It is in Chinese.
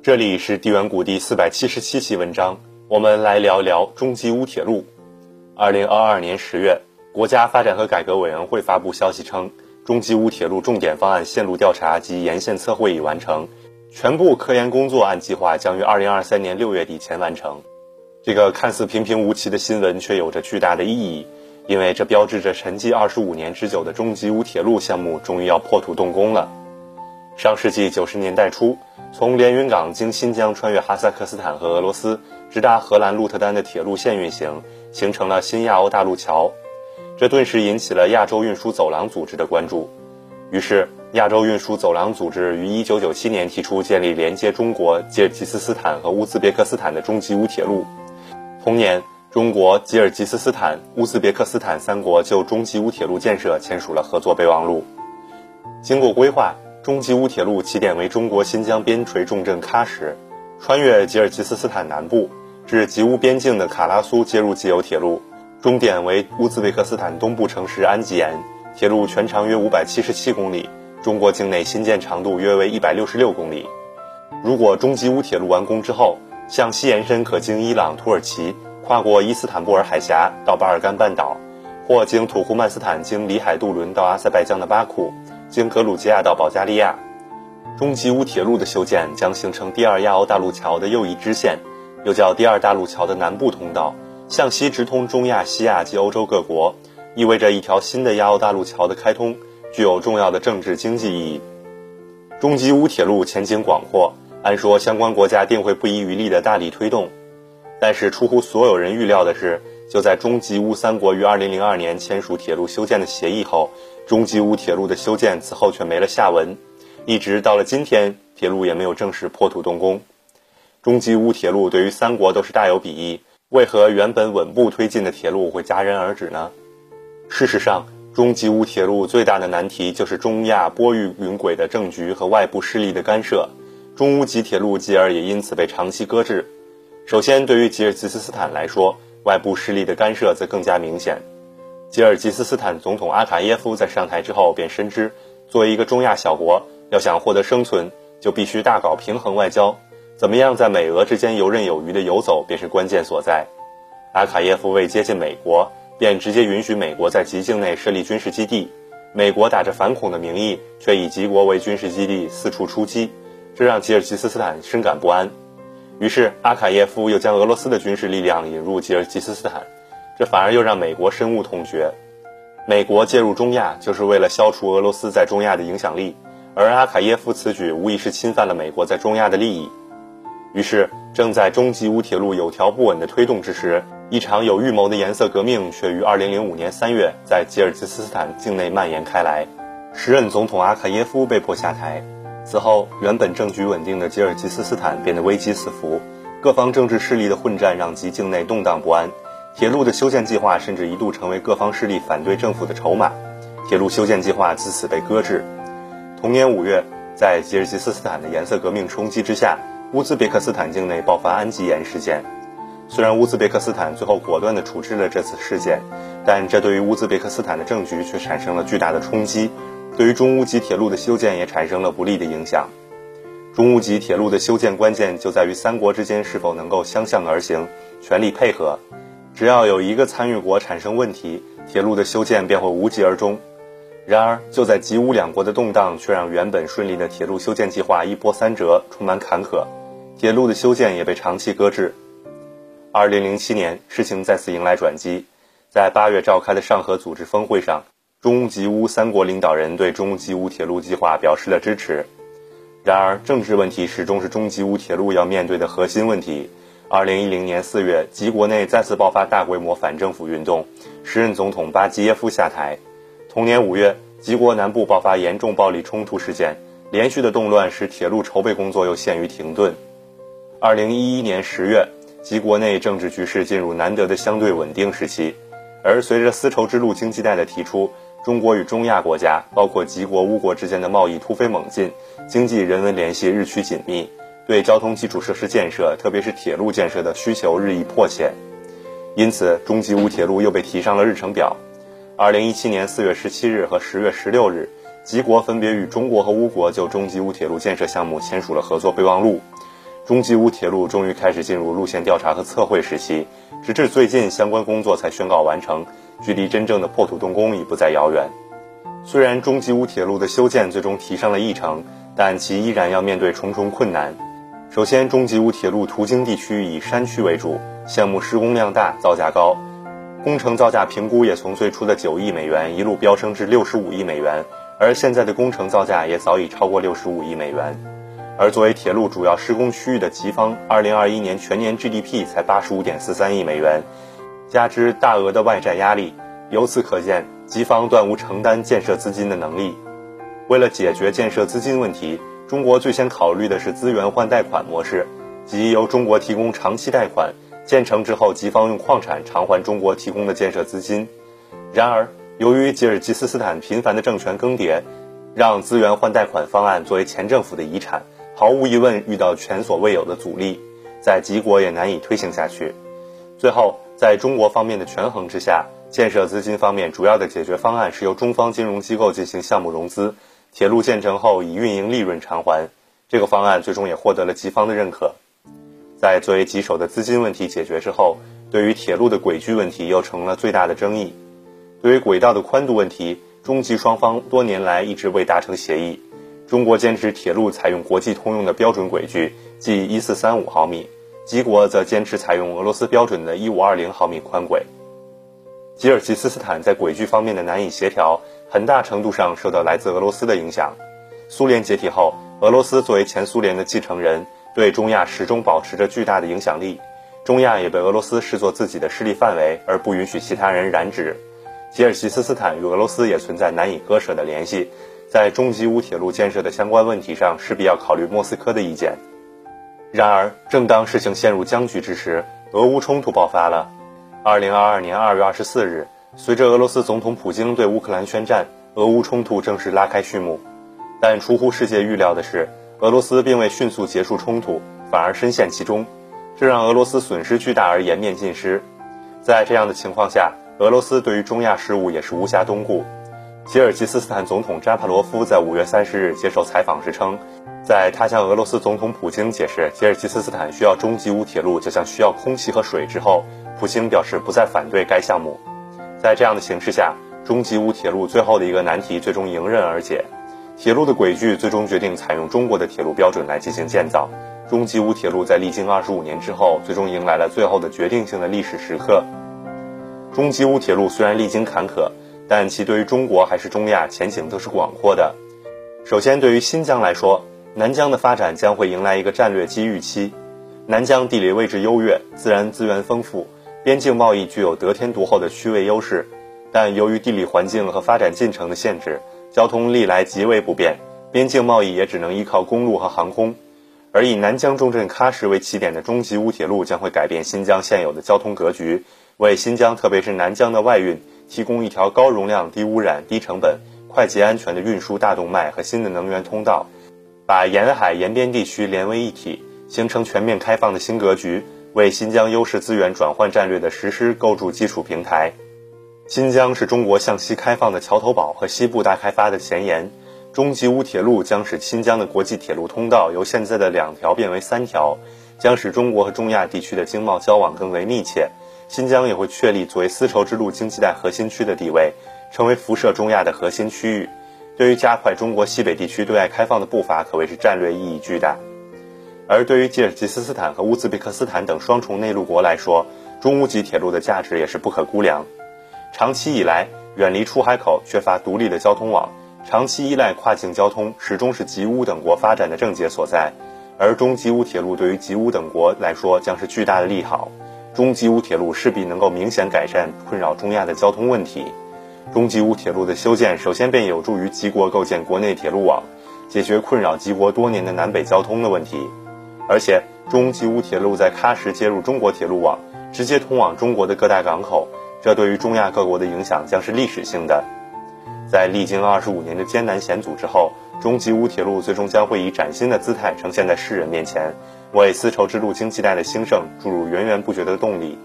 这里是地缘谷第四百七十七期文章，我们来聊聊中吉乌铁路。二零二二年十月，国家发展和改革委员会发布消息称，中吉乌铁路重点方案线路调查及沿线测绘已完成，全部科研工作按计划将于二零二三年六月底前完成。这个看似平平无奇的新闻却有着巨大的意义，因为这标志着沉寂二十五年之久的中吉乌铁路项目终于要破土动工了。上世纪九十年代初。从连云港经新疆穿越哈萨克斯坦和俄罗斯，直达荷兰鹿特丹的铁路线运行，形成了新亚欧大陆桥。这顿时引起了亚洲运输走廊组织的关注。于是，亚洲运输走廊组织于1997年提出建立连接中国、吉尔吉斯斯坦和乌兹别克斯坦的中吉乌铁路。同年，中国、吉尔吉斯斯坦、乌兹别克斯坦三国就中吉乌铁路建设签署了合作备忘录。经过规划。中吉乌铁路起点为中国新疆边陲重镇喀什，穿越吉尔吉斯斯坦南部至吉乌边境的卡拉苏接入既有铁路，终点为乌兹别克斯坦东部城市安吉延。铁路全长约五百七十七公里，中国境内新建长度约为一百六十六公里。如果中吉乌铁路完工之后，向西延伸可经伊朗、土耳其，跨过伊斯坦布尔海峡到巴尔干半岛，或经土库曼斯坦经里海渡轮到阿塞拜疆的巴库。经格鲁吉亚到保加利亚，中吉乌铁路的修建将形成第二亚欧大陆桥的又一支线，又叫第二大陆桥的南部通道，向西直通中亚、西亚及欧洲各国，意味着一条新的亚欧大陆桥的开通，具有重要的政治经济意义。中吉乌铁路前景广阔，按说相关国家定会不遗余力地大力推动，但是出乎所有人预料的是，就在中吉乌三国于2002年签署铁路修建的协议后。中吉乌铁路的修建此后却没了下文，一直到了今天，铁路也没有正式破土动工。中吉乌铁路对于三国都是大有裨益，为何原本稳步推进的铁路会戛然而止呢？事实上，中吉乌铁路最大的难题就是中亚波域云轨的政局和外部势力的干涉，中乌吉铁路继而也因此被长期搁置。首先，对于吉尔吉斯斯坦来说，外部势力的干涉则更加明显。吉尔吉斯斯坦总统阿卡耶夫在上台之后便深知，作为一个中亚小国，要想获得生存，就必须大搞平衡外交。怎么样在美俄之间游刃有余的游走，便是关键所在。阿卡耶夫为接近美国，便直接允许美国在极境内设立军事基地。美国打着反恐的名义，却以吉国为军事基地四处出击，这让吉尔吉斯斯坦深感不安。于是阿卡耶夫又将俄罗斯的军事力量引入吉尔吉斯斯坦。这反而又让美国深恶痛绝。美国介入中亚，就是为了消除俄罗斯在中亚的影响力，而阿卡耶夫此举无疑是侵犯了美国在中亚的利益。于是，正在中吉乌铁路有条不紊的推动之时，一场有预谋的颜色革命却于2005年3月在吉尔吉斯斯坦境内蔓延开来。时任总统阿卡耶夫被迫下台。此后，原本政局稳定的吉尔吉斯斯坦变得危机四伏，各方政治势力的混战让其境内动荡不安。铁路的修建计划甚至一度成为各方势力反对政府的筹码，铁路修建计划自此被搁置。同年五月，在吉尔吉斯斯坦的颜色革命冲击之下，乌兹别克斯坦境内爆发安吉延事件。虽然乌兹别克斯坦最后果断地处置了这次事件，但这对于乌兹别克斯坦的政局却产生了巨大的冲击，对于中乌吉铁路的修建也产生了不利的影响。中乌吉铁路的修建关键就在于三国之间是否能够相向而行，全力配合。只要有一个参与国产生问题，铁路的修建便会无疾而终。然而，就在吉乌两国的动荡，却让原本顺利的铁路修建计划一波三折，充满坎坷。铁路的修建也被长期搁置。二零零七年，事情再次迎来转机，在八月召开的上合组织峰会上，中吉乌三国领导人对中吉乌铁路计划表示了支持。然而，政治问题始终是中吉乌铁路要面对的核心问题。二零一零年四月，吉国内再次爆发大规模反政府运动，时任总统巴基耶夫下台。同年五月，吉国南部爆发严重暴力冲突事件，连续的动乱使铁路筹备工作又陷于停顿。二零一一年十月，吉国内政治局势进入难得的相对稳定时期，而随着丝绸之路经济带的提出，中国与中亚国家，包括吉国、乌国之间的贸易突飞猛进，经济人文联系日趋紧密。对交通基础设施建设，特别是铁路建设的需求日益迫切，因此中吉乌铁路又被提上了日程表。二零一七年四月十七日和十月十六日，吉国分别与中国和乌国就中吉乌铁路建设项目签署了合作备忘录。中吉乌铁路终于开始进入路线调查和测绘时期，直至最近相关工作才宣告完成，距离真正的破土动工已不再遥远。虽然中吉乌铁路的修建最终提上了议程，但其依然要面对重重困难。首先，中吉乌铁路途经地区以山区为主，项目施工量大，造价高，工程造价评估也从最初的九亿美元一路飙升至六十五亿美元，而现在的工程造价也早已超过六十五亿美元。而作为铁路主要施工区域的吉方，二零二一年全年 GDP 才八十五点四三亿美元，加之大额的外债压力，由此可见，吉方断无承担建设资金的能力。为了解决建设资金问题，中国最先考虑的是资源换贷款模式，即由中国提供长期贷款，建成之后，吉方用矿产偿还中国提供的建设资金。然而，由于吉尔吉斯斯坦频繁的政权更迭，让资源换贷款方案作为前政府的遗产。毫无疑问，遇到前所未有的阻力，在吉国也难以推行下去。最后，在中国方面的权衡之下，建设资金方面主要的解决方案是由中方金融机构进行项目融资，铁路建成后以运营利润偿还。这个方案最终也获得了吉方的认可。在最为棘手的资金问题解决之后，对于铁路的轨距问题又成了最大的争议。对于轨道的宽度问题，中吉双方多年来一直未达成协议。中国坚持铁路采用国际通用的标准轨距，即一四三五毫米；吉国则坚持采用俄罗斯标准的一五二零毫米宽轨。吉尔吉斯斯坦在轨距方面的难以协调，很大程度上受到来自俄罗斯的影响。苏联解体后，俄罗斯作为前苏联的继承人，对中亚始终保持着巨大的影响力。中亚也被俄罗斯视作自己的势力范围，而不允许其他人染指。吉尔吉斯斯坦与俄罗斯也存在难以割舍的联系。在中吉乌铁路建设的相关问题上，势必要考虑莫斯科的意见。然而，正当事情陷入僵局之时，俄乌冲突爆发了。二零二二年二月二十四日，随着俄罗斯总统普京对乌克兰宣战，俄乌冲突正式拉开序幕。但出乎世界预料的是，俄罗斯并未迅速结束冲突，反而深陷其中，这让俄罗斯损失巨大而颜面尽失。在这样的情况下，俄罗斯对于中亚事务也是无暇东顾。吉尔吉斯斯坦总统扎帕罗夫在五月三十日接受采访时称，在他向俄罗斯总统普京解释吉尔吉斯斯坦需要中吉乌铁路就像需要空气和水之后，普京表示不再反对该项目。在这样的形势下，中吉乌铁路最后的一个难题最终迎刃而解。铁路的轨距最终决定采用中国的铁路标准来进行建造。中吉乌铁路在历经二十五年之后，最终迎来了最后的决定性的历史时刻。中吉乌铁路虽然历经坎坷。但其对于中国还是中亚前景都是广阔的。首先，对于新疆来说，南疆的发展将会迎来一个战略机遇期。南疆地理位置优越，自然资源丰富，边境贸易具有得天独厚的区位优势。但由于地理环境和发展进程的限制，交通历来极为不便，边境贸易也只能依靠公路和航空。而以南疆重镇喀什为起点的中吉乌铁路将会改变新疆现有的交通格局，为新疆特别是南疆的外运。提供一条高容量、低污染、低成本、快捷安全的运输大动脉和新的能源通道，把沿海沿边地区连为一体，形成全面开放的新格局，为新疆优势资源转换战略的实施构筑基础平台。新疆是中国向西开放的桥头堡和西部大开发的前沿，中吉乌铁路将使新疆的国际铁路通道由现在的两条变为三条，将使中国和中亚地区的经贸交往更为密切。新疆也会确立作为丝绸之路经济带核心区的地位，成为辐射中亚的核心区域。对于加快中国西北地区对外开放的步伐，可谓是战略意义巨大。而对于吉尔吉斯斯坦和乌兹别克斯坦等双重内陆国来说，中乌吉铁路的价值也是不可估量。长期以来，远离出海口，缺乏独立的交通网，长期依赖跨境交通，始终是吉乌等国发展的症结所在。而中吉乌铁路对于吉乌等国来说，将是巨大的利好。中吉乌铁路势必能够明显改善困扰中亚的交通问题。中吉乌铁路的修建，首先便有助于吉国构建国内铁路网，解决困扰吉国多年的南北交通的问题。而且，中吉乌铁路在喀什接入中国铁路网，直接通往中国的各大港口，这对于中亚各国的影响将是历史性的。在历经二十五年的艰难险阻之后，中吉乌铁路最终将会以崭新的姿态呈现在世人面前。为丝绸之路经济带的兴盛注入源源不绝的动力。